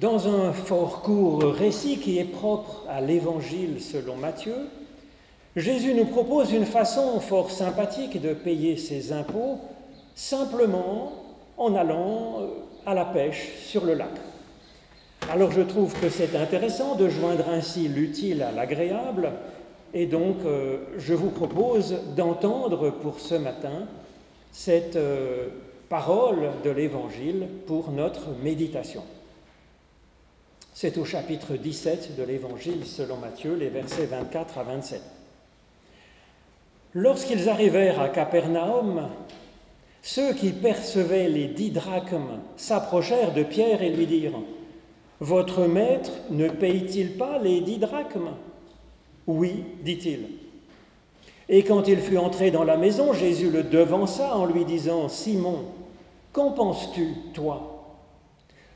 Dans un fort court récit qui est propre à l'Évangile selon Matthieu, Jésus nous propose une façon fort sympathique de payer ses impôts simplement en allant euh, à la pêche sur le lac. Alors je trouve que c'est intéressant de joindre ainsi l'utile à l'agréable et donc euh, je vous propose d'entendre pour ce matin cette euh, parole de l'Évangile pour notre méditation. C'est au chapitre 17 de l'Évangile selon Matthieu, les versets 24 à 27. Lorsqu'ils arrivèrent à Capernaum, ceux qui percevaient les dix drachmes s'approchèrent de Pierre et lui dirent Votre maître ne paye-t-il pas les dix drachmes? Oui, dit-il. Et quand il fut entré dans la maison, Jésus le devança en lui disant Simon, qu'en penses-tu, toi?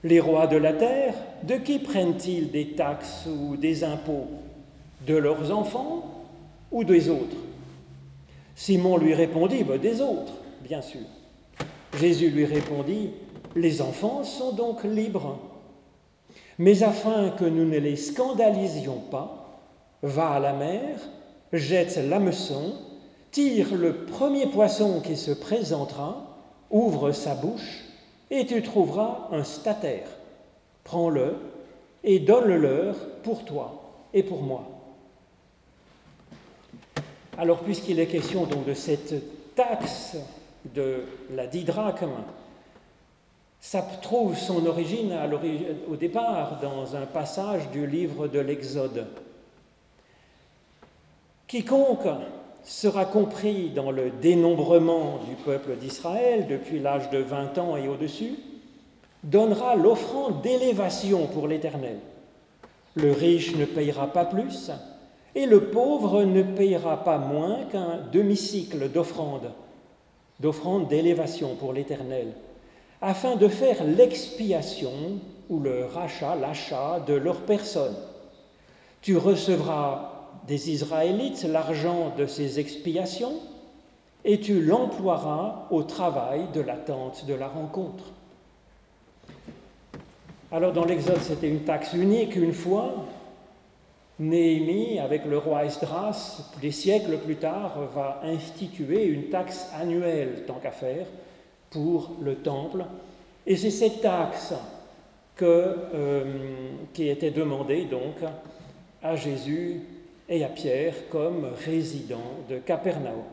Les rois de la terre, de qui prennent-ils des taxes ou des impôts? De leurs enfants ou des autres? Simon lui répondit bah, Des autres, bien sûr. Jésus lui répondit, Les enfants sont donc libres. Mais afin que nous ne les scandalisions pas, va à la mer, jette l'hameçon, tire le premier poisson qui se présentera, ouvre sa bouche, et tu trouveras un statère. Prends-le et donne-le-leur pour toi et pour moi. Alors, puisqu'il est question donc de cette taxe de la didrachme. Ça trouve son origine au départ dans un passage du livre de l'Exode. Quiconque sera compris dans le dénombrement du peuple d'Israël depuis l'âge de 20 ans et au-dessus, donnera l'offrande d'élévation pour l'Éternel. Le riche ne payera pas plus, et le pauvre ne payera pas moins qu'un demi-cycle d'offrande d'offrande d'élévation pour l'Éternel, afin de faire l'expiation ou le rachat, l'achat de leur personne. Tu recevras des Israélites l'argent de ces expiations et tu l'emploieras au travail de l'attente de la rencontre. Alors dans l'Exode, c'était une taxe unique une fois, Néhémie, avec le roi Esdras, des siècles plus tard, va instituer une taxe annuelle, tant qu'à faire, pour le temple. Et c'est cette taxe que, euh, qui était demandée donc à Jésus et à Pierre comme résidents de Capernaum.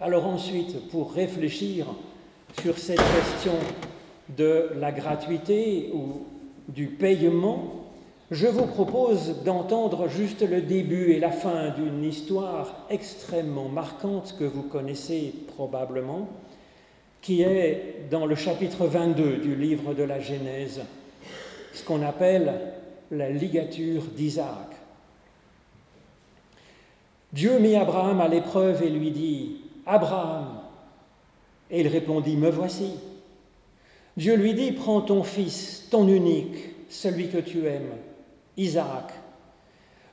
Alors ensuite, pour réfléchir sur cette question de la gratuité ou du paiement, je vous propose d'entendre juste le début et la fin d'une histoire extrêmement marquante que vous connaissez probablement, qui est dans le chapitre 22 du livre de la Genèse, ce qu'on appelle la ligature d'Isaac. Dieu mit Abraham à l'épreuve et lui dit, Abraham, et il répondit, Me voici. Dieu lui dit, Prends ton fils, ton unique, celui que tu aimes Isaac,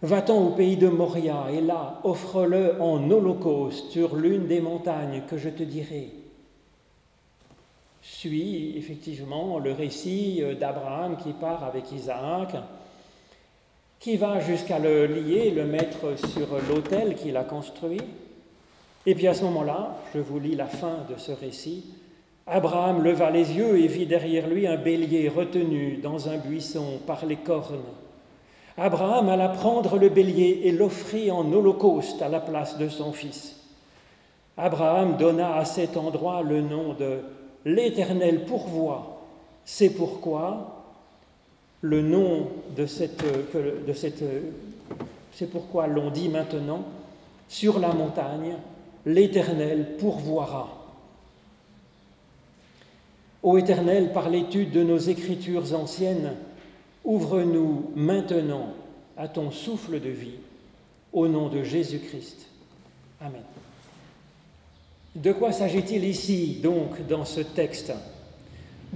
va-t'en au pays de Moria et là, offre-le en holocauste sur l'une des montagnes que je te dirai. Suit effectivement le récit d'Abraham qui part avec Isaac, qui va jusqu'à le lier, le mettre sur l'autel qu'il a construit. Et puis à ce moment-là, je vous lis la fin de ce récit, Abraham leva les yeux et vit derrière lui un bélier retenu dans un buisson par les cornes. Abraham alla prendre le bélier et l'offrit en holocauste à la place de son fils. Abraham donna à cet endroit le nom de l'Éternel pourvoit. C'est pourquoi le nom de cette, de cette c'est pourquoi l'on dit maintenant sur la montagne, l'Éternel pourvoira. Ô Éternel, par l'étude de nos écritures anciennes, Ouvre-nous maintenant à ton souffle de vie, au nom de Jésus-Christ. Amen. De quoi s'agit-il ici, donc, dans ce texte?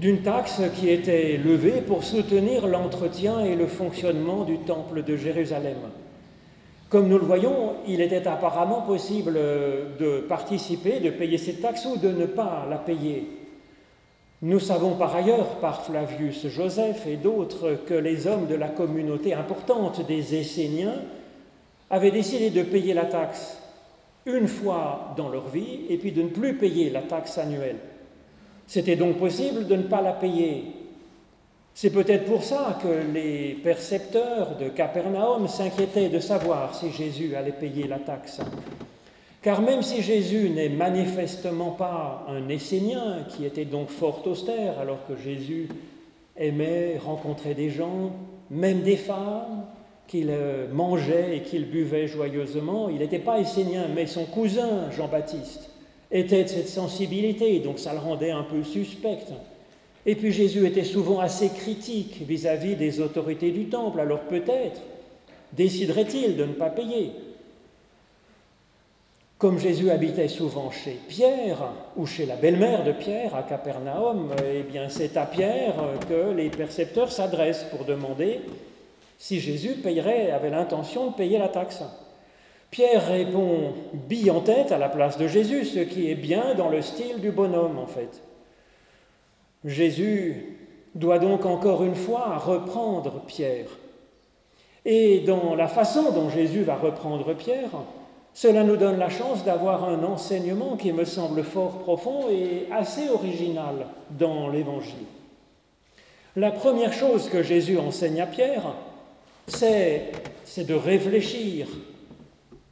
D'une taxe qui était levée pour soutenir l'entretien et le fonctionnement du temple de Jérusalem. Comme nous le voyons, il était apparemment possible de participer, de payer cette taxe ou de ne pas la payer. Nous savons par ailleurs, par Flavius Joseph et d'autres, que les hommes de la communauté importante des Esséniens avaient décidé de payer la taxe une fois dans leur vie et puis de ne plus payer la taxe annuelle. C'était donc possible de ne pas la payer. C'est peut-être pour ça que les percepteurs de Capernaum s'inquiétaient de savoir si Jésus allait payer la taxe. Car même si Jésus n'est manifestement pas un Essénien, qui était donc fort austère, alors que Jésus aimait rencontrer des gens, même des femmes, qu'il mangeait et qu'il buvait joyeusement, il n'était pas Essénien, mais son cousin Jean-Baptiste était de cette sensibilité, donc ça le rendait un peu suspect. Et puis Jésus était souvent assez critique vis-à-vis -vis des autorités du temple, alors peut-être déciderait-il de ne pas payer. Comme Jésus habitait souvent chez Pierre ou chez la belle-mère de Pierre à Capernaum, eh bien c'est à Pierre que les percepteurs s'adressent pour demander si Jésus payerait, avait l'intention de payer la taxe. Pierre répond bille en tête à la place de Jésus, ce qui est bien dans le style du bonhomme en fait. Jésus doit donc encore une fois reprendre Pierre. Et dans la façon dont Jésus va reprendre Pierre, cela nous donne la chance d'avoir un enseignement qui me semble fort profond et assez original dans l'Évangile. La première chose que Jésus enseigne à Pierre, c'est, de réfléchir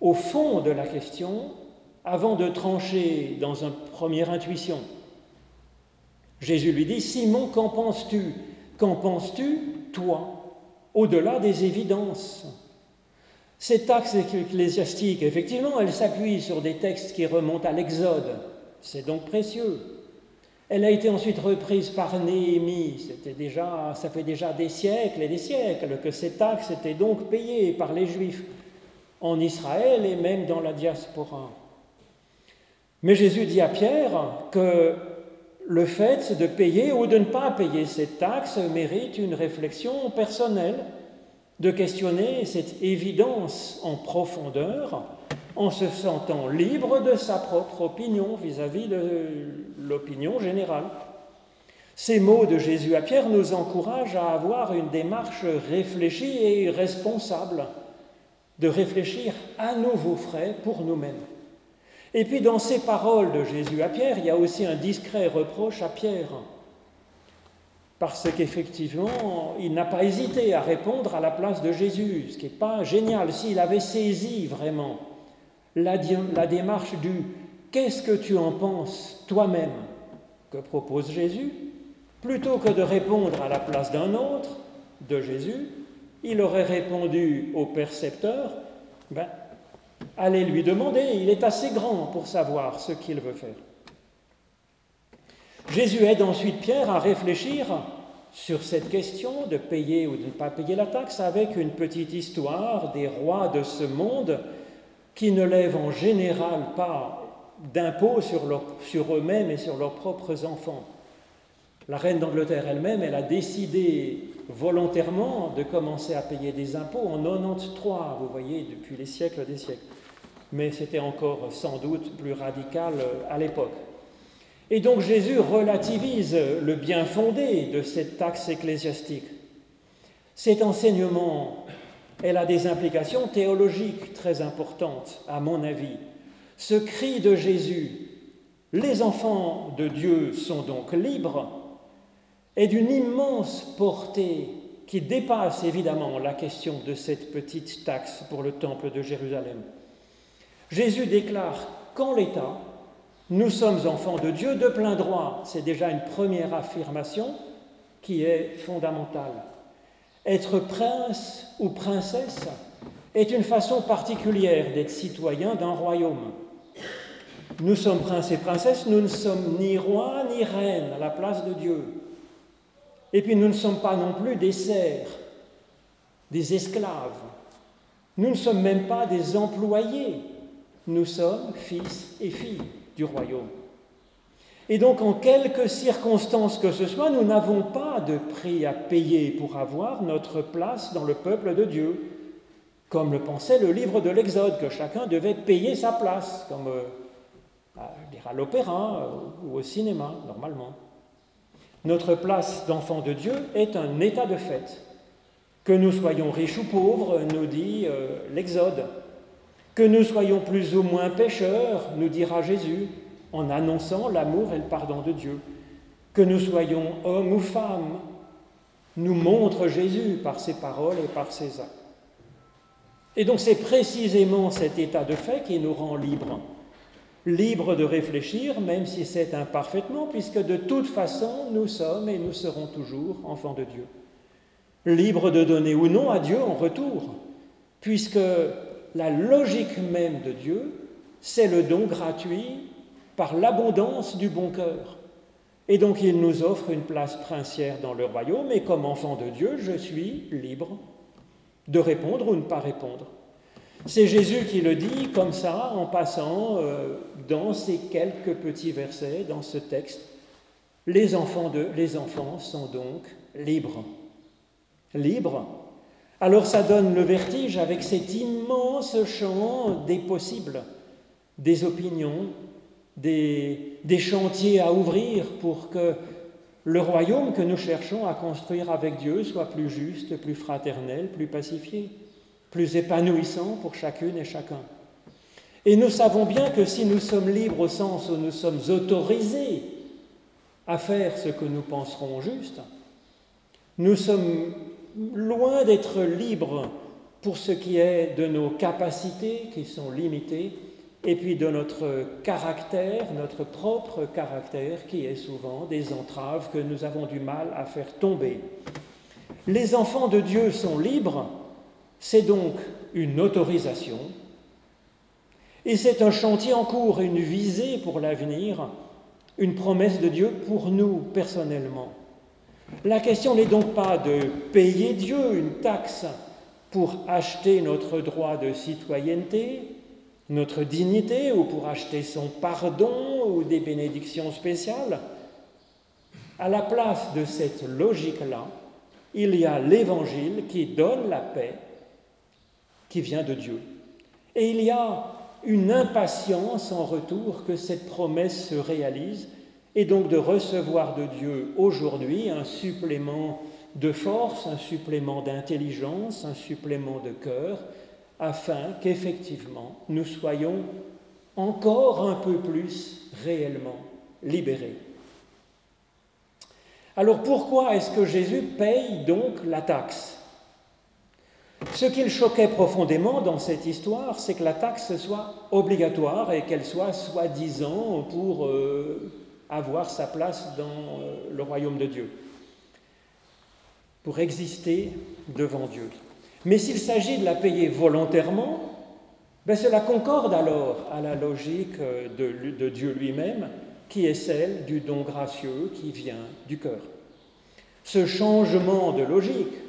au fond de la question avant de trancher dans une première intuition. Jésus lui dit, Simon, qu'en penses-tu? Qu'en penses-tu, toi, au-delà des évidences? Cette axe ecclésiastique, effectivement, elle s'appuie sur des textes qui remontent à l'Exode. C'est donc précieux. Elle a été ensuite reprise par Néhémie. C'était déjà, ça fait déjà des siècles et des siècles que cette axe était donc payée par les Juifs en Israël et même dans la diaspora. Mais Jésus dit à Pierre que le fait de payer ou de ne pas payer cette taxe mérite une réflexion personnelle de questionner cette évidence en profondeur en se sentant libre de sa propre opinion vis-à-vis de l'opinion générale. Ces mots de Jésus à Pierre nous encouragent à avoir une démarche réfléchie et responsable, de réfléchir à nouveau frais pour nous-mêmes. Et puis dans ces paroles de Jésus à Pierre, il y a aussi un discret reproche à Pierre parce qu'effectivement, il n'a pas hésité à répondre à la place de Jésus, ce qui n'est pas génial. S'il avait saisi vraiment la, démarche du Qu'est-ce que tu en penses toi-même? que propose Jésus, plutôt que de répondre à la place d'un autre, de Jésus, il aurait répondu au percepteur, ben, allez lui demander, il est assez grand pour savoir ce qu'il veut faire. Jésus aide ensuite Pierre à réfléchir sur cette question de payer ou de ne pas payer la taxe avec une petite histoire des rois de ce monde qui ne lèvent en général pas d'impôts sur, sur eux-mêmes et sur leurs propres enfants. La reine d'Angleterre elle-même, elle a décidé volontairement de commencer à payer des impôts en 93, vous voyez, depuis les siècles des siècles. Mais c'était encore sans doute plus radical à l'époque. Et donc Jésus relativise le bien fondé de cette taxe ecclésiastique. Cet enseignement, elle a des implications théologiques très importantes, à mon avis. Ce cri de Jésus, les enfants de Dieu sont donc libres, est d'une immense portée qui dépasse évidemment la question de cette petite taxe pour le temple de Jérusalem. Jésus déclare qu'en l'État, nous sommes enfants de Dieu de plein droit. C'est déjà une première affirmation qui est fondamentale. Être prince ou princesse est une façon particulière d'être citoyen d'un royaume. Nous sommes princes et princesses, nous ne sommes ni rois ni reines à la place de Dieu. Et puis nous ne sommes pas non plus des serfs, des esclaves. Nous ne sommes même pas des employés. Nous sommes fils et filles du royaume. Et donc, en quelques circonstances que ce soit, nous n'avons pas de prix à payer pour avoir notre place dans le peuple de Dieu, comme le pensait le livre de l'Exode, que chacun devait payer sa place, comme euh, à l'opéra ou au cinéma, normalement. Notre place d'enfant de Dieu est un état de fait. Que nous soyons riches ou pauvres, nous dit euh, l'Exode. Que nous soyons plus ou moins pécheurs, nous dira Jésus, en annonçant l'amour et le pardon de Dieu. Que nous soyons hommes ou femmes, nous montre Jésus par ses paroles et par ses actes. Et donc c'est précisément cet état de fait qui nous rend libres. Libres de réfléchir, même si c'est imparfaitement, puisque de toute façon nous sommes et nous serons toujours enfants de Dieu libre de donner ou non à Dieu en retour, puisque la logique même de Dieu, c'est le don gratuit par l'abondance du bon cœur. Et donc il nous offre une place princière dans le royaume, et comme enfant de Dieu, je suis libre de répondre ou ne pas répondre. C'est Jésus qui le dit comme ça, en passant euh, dans ces quelques petits versets, dans ce texte. Les enfants, de, les enfants sont donc libres. Libre, alors ça donne le vertige avec cet immense champ des possibles, des opinions, des, chantiers à ouvrir pour que le royaume que nous cherchons à construire avec Dieu soit plus juste, plus fraternel, plus pacifié, plus épanouissant pour chacune et chacun. Et nous savons bien que si nous sommes libres au sens où nous sommes autorisés à faire ce que nous penserons juste, nous sommes loin d'être libres pour ce qui est de nos capacités qui sont limitées, et puis de notre caractère, notre propre caractère, qui est souvent des entraves que nous avons du mal à faire tomber. Les enfants de Dieu sont libres, c'est donc une autorisation, et c'est un chantier en cours, une visée pour l'avenir, une promesse de Dieu pour nous personnellement. La question n'est donc pas de payer Dieu une taxe pour acheter notre droit de citoyenneté, notre dignité, ou pour acheter son pardon ou des bénédictions spéciales. À la place de cette logique-là, il y a l'Évangile qui donne la paix qui vient de Dieu. Et il y a une impatience en retour que cette promesse se réalise et donc de recevoir de Dieu aujourd'hui un supplément de force, un supplément d'intelligence, un supplément de cœur, afin qu'effectivement nous soyons encore un peu plus réellement libérés. Alors pourquoi est-ce que Jésus paye donc la taxe? Ce qui le choquait profondément dans cette histoire, c'est que la taxe soit obligatoire et qu'elle soit soi-disant pour euh, avoir sa place dans euh, le royaume de Dieu, pour exister devant Dieu. Mais s'il s'agit de la payer volontairement, ben cela concorde alors à la logique euh, de, de Dieu lui-même, qui est celle du don gracieux qui vient du cœur. Ce changement de logique,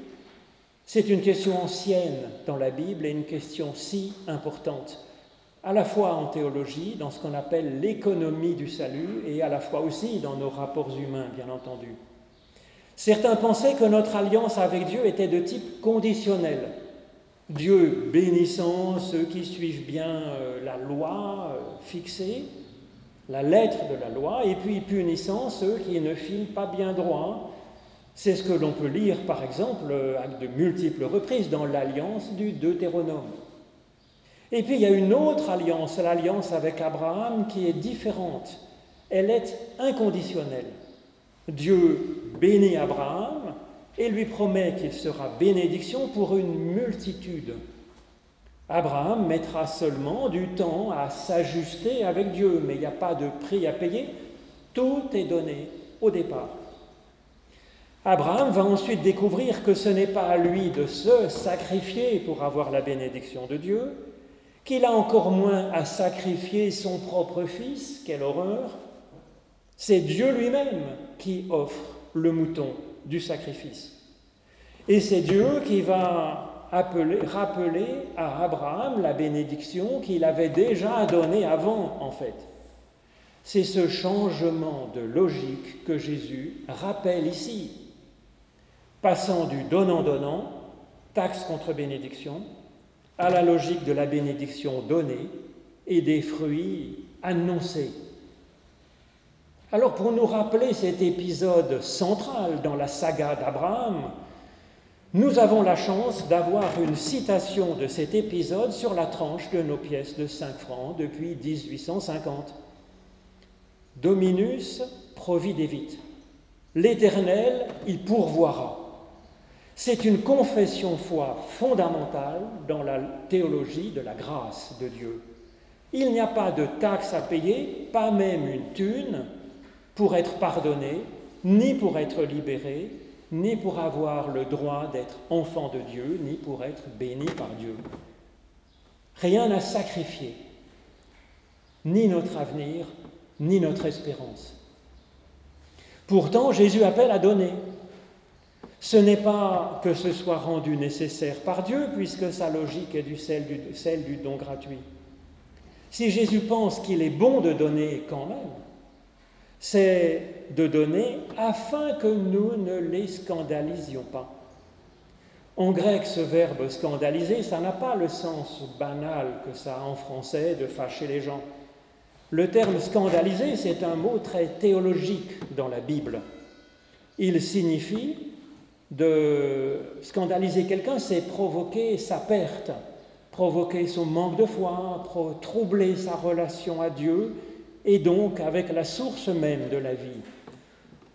c'est une question ancienne dans la Bible et une question si importante à la fois en théologie, dans ce qu'on appelle l'économie du salut, et à la fois aussi dans nos rapports humains, bien entendu. Certains pensaient que notre alliance avec Dieu était de type conditionnel. Dieu bénissant ceux qui suivent bien euh, la loi euh, fixée, la lettre de la loi, et puis punissant ceux qui ne filent pas bien droit. C'est ce que l'on peut lire, par exemple, à de multiples reprises dans l'alliance du Deutéronome. Et puis il y a une autre alliance, l'alliance avec Abraham, qui est différente. Elle est inconditionnelle. Dieu bénit Abraham et lui promet qu'il sera bénédiction pour une multitude. Abraham mettra seulement du temps à s'ajuster avec Dieu, mais il n'y a pas de prix à payer. Tout est donné au départ. Abraham va ensuite découvrir que ce n'est pas à lui de se sacrifier pour avoir la bénédiction de Dieu, qu'il a encore moins à sacrifier son propre fils, quelle horreur, c'est Dieu lui-même qui offre le mouton du sacrifice. Et c'est Dieu qui va appeler, rappeler à Abraham la bénédiction qu'il avait déjà donnée avant, en fait. C'est ce changement de logique que Jésus rappelle ici, passant du donnant-donnant, taxe contre bénédiction, à la logique de la bénédiction donnée et des fruits annoncés. Alors pour nous rappeler cet épisode central dans la saga d'Abraham, nous avons la chance d'avoir une citation de cet épisode sur la tranche de nos pièces de 5 francs depuis 1850. Dominus providevit. L'Éternel, il pourvoira. C'est une confession foi fondamentale dans la théologie de la grâce de Dieu. Il n'y a pas de taxe à payer, pas même une thune, pour être pardonné, ni pour être libéré, ni pour avoir le droit d'être enfant de Dieu, ni pour être béni par Dieu. Rien à sacrifier, ni notre avenir, ni notre espérance. Pourtant, Jésus appelle à donner. Ce n'est pas que ce soit rendu nécessaire par Dieu, puisque sa logique est du celle, du, celle du don gratuit. Si Jésus pense qu'il est bon de donner quand même, c'est de donner afin que nous ne les scandalisions pas. En grec, ce verbe scandaliser, ça n'a pas le sens banal que ça a en français de fâcher les gens. Le terme scandaliser, c'est un mot très théologique dans la Bible. Il signifie de scandaliser quelqu'un, c'est provoquer sa perte, provoquer son manque de foi, troubler sa relation à Dieu et donc avec la source même de la vie.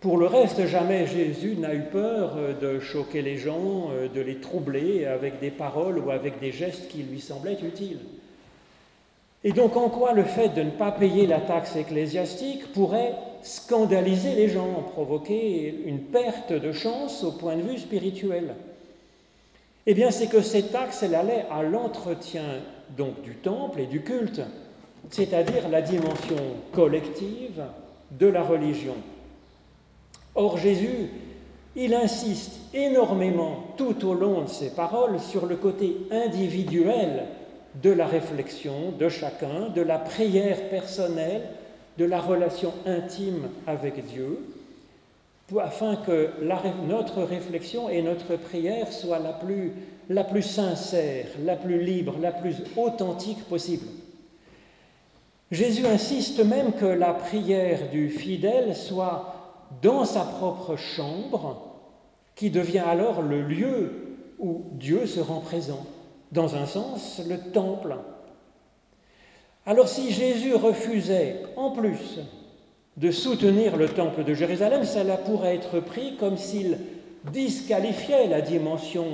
Pour le reste, jamais Jésus n'a eu peur euh, de choquer les gens, euh, de les troubler avec des paroles ou avec des gestes qui lui semblaient utiles. Et donc en quoi le fait de ne pas payer la taxe ecclésiastique pourrait scandaliser les gens, provoquer une perte de chance au point de vue spirituel Eh bien c'est que cette taxe, elle allait à l'entretien donc du temple et du culte, c'est-à-dire la dimension collective de la religion. Or Jésus, il insiste énormément tout au long de ses paroles sur le côté individuel de la réflexion de chacun, de la prière personnelle, de la relation intime avec Dieu, afin que notre réflexion et notre prière soient la plus, la plus sincère, la plus libre, la plus authentique possible. Jésus insiste même que la prière du fidèle soit dans sa propre chambre, qui devient alors le lieu où Dieu se rend présent dans un sens, le temple. Alors si Jésus refusait, en plus, de soutenir le temple de Jérusalem, cela pourrait être pris comme s'il disqualifiait la dimension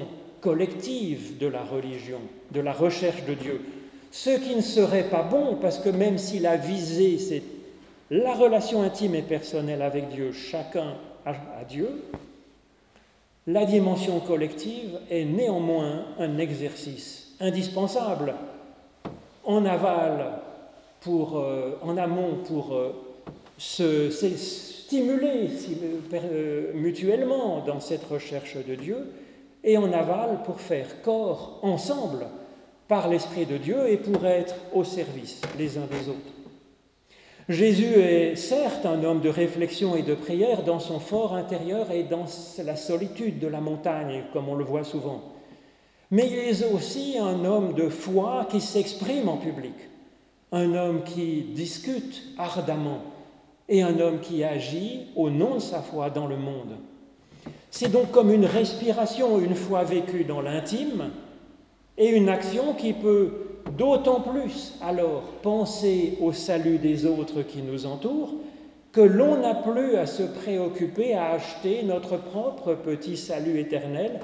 collective de la religion, de la recherche de Dieu. Ce qui ne serait pas bon, parce que même si la visée, c'est la relation intime et personnelle avec Dieu, chacun a Dieu, la dimension collective est néanmoins un exercice indispensable en aval, pour, euh, en amont pour euh, se, stimuler euh, mutuellement dans cette recherche de Dieu, et en aval pour faire corps ensemble par l'Esprit de Dieu et pour être au service les uns des autres. Jésus est certes un homme de réflexion et de prière dans son fort intérieur et dans la solitude de la montagne, comme on le voit souvent. Mais il est aussi un homme de foi qui s'exprime en public, un homme qui discute ardemment et un homme qui agit au nom de sa foi dans le monde. C'est donc comme une respiration une fois vécue dans l'intime et une action qui peut d'autant plus alors penser au salut des autres qui nous entourent que l'on n'a plus à se préoccuper à acheter notre propre petit salut éternel,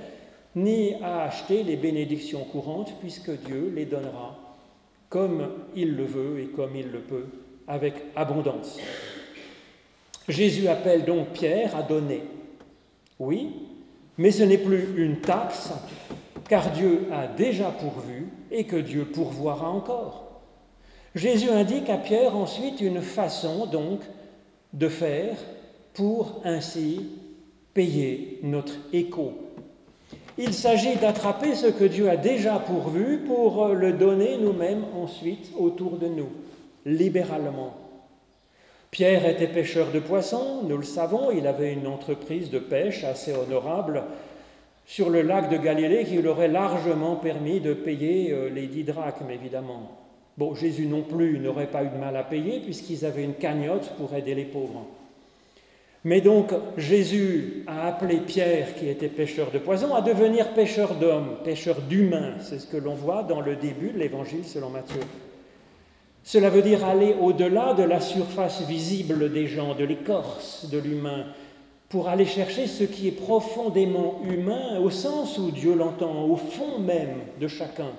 ni à acheter les bénédictions courantes, puisque Dieu les donnera comme il le veut et comme il le peut, avec abondance. Jésus appelle donc Pierre à donner. Oui, mais ce n'est plus une taxe, car Dieu a déjà pourvu et que Dieu pourvoira encore. Jésus indique à Pierre ensuite une façon donc de faire pour ainsi payer notre écho. Il s'agit d'attraper ce que Dieu a déjà pourvu pour le donner nous-mêmes ensuite autour de nous, libéralement. Pierre était pêcheur de poissons, nous le savons, il avait une entreprise de pêche assez honorable sur le lac de Galilée qui leur aurait largement permis de payer euh, les dix drachmes, évidemment. Bon, Jésus non plus n'aurait pas eu de mal à payer puisqu'ils avaient une cagnotte pour aider les pauvres. Mais donc Jésus a appelé Pierre, qui était pêcheur de poison, à devenir pêcheur d'hommes, pêcheur d'humains. C'est ce que l'on voit dans le début de l'évangile selon Matthieu. Cela veut dire aller au-delà de la surface visible des gens, de l'écorce de l'humain, pour aller chercher ce qui est profondément humain au sens où Dieu l'entend, au fond même de chacun,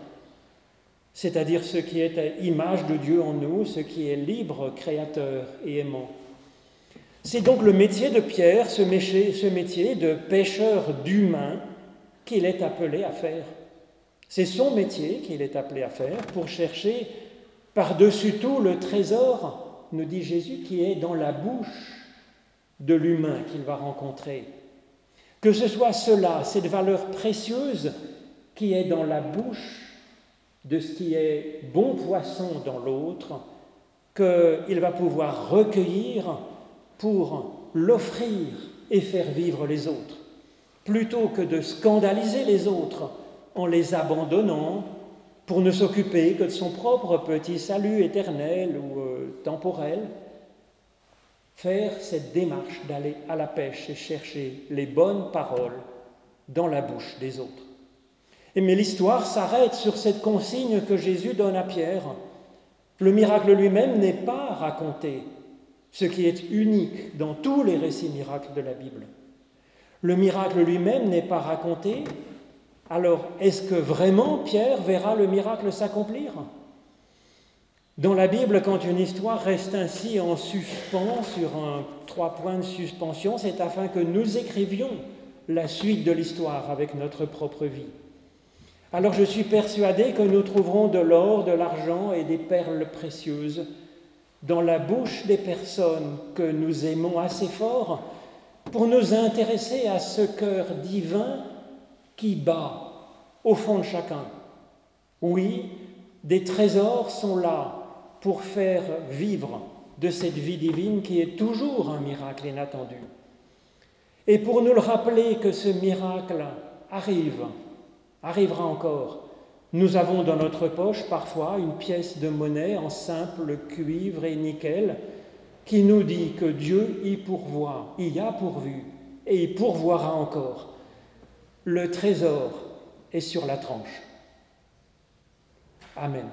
c'est-à-dire ce qui est image de Dieu en nous, ce qui est libre, créateur et aimant. C'est donc le métier de Pierre, ce métier, de pêcheur d'humains qu'il est appelé à faire. C'est son métier qu'il est appelé à faire pour chercher par-dessus tout le trésor, nous dit Jésus, qui est dans la bouche de l'humain qu'il va rencontrer. Que ce soit cela, cette valeur précieuse qui est dans la bouche de ce qui est bon poisson dans l'autre, qu'il va pouvoir recueillir pour l'offrir et faire vivre les autres, plutôt que de scandaliser les autres en les abandonnant pour ne s'occuper que de son propre petit salut éternel ou euh, temporel, faire cette démarche d'aller à la pêche et chercher les bonnes paroles dans la bouche des autres. Et mais l'histoire s'arrête sur cette consigne que Jésus donne à Pierre. Le miracle lui-même n'est pas raconté, ce qui est unique dans tous les récits miracles de la Bible. Le miracle lui-même n'est pas raconté, alors est-ce que vraiment Pierre verra le miracle s'accomplir? Dans la Bible, quand une histoire reste ainsi en suspens, sur un trois points de suspension, c'est afin que nous écrivions la suite de l'histoire avec notre propre vie. Alors je suis persuadé que nous trouverons de l'or, de l'argent et des perles précieuses dans la bouche des personnes que nous aimons assez fort pour nous intéresser à ce cœur divin qui bat au fond de chacun. Oui, des trésors sont là pour faire vivre de cette vie divine qui est toujours un miracle inattendu. Et pour nous le rappeler que ce miracle arrive, arrivera encore, nous avons dans notre poche parfois une pièce de monnaie en simple cuivre et nickel qui nous dit que Dieu y pourvoit, y a pourvu et y pourvoira encore. Le trésor est sur la tranche. Amen.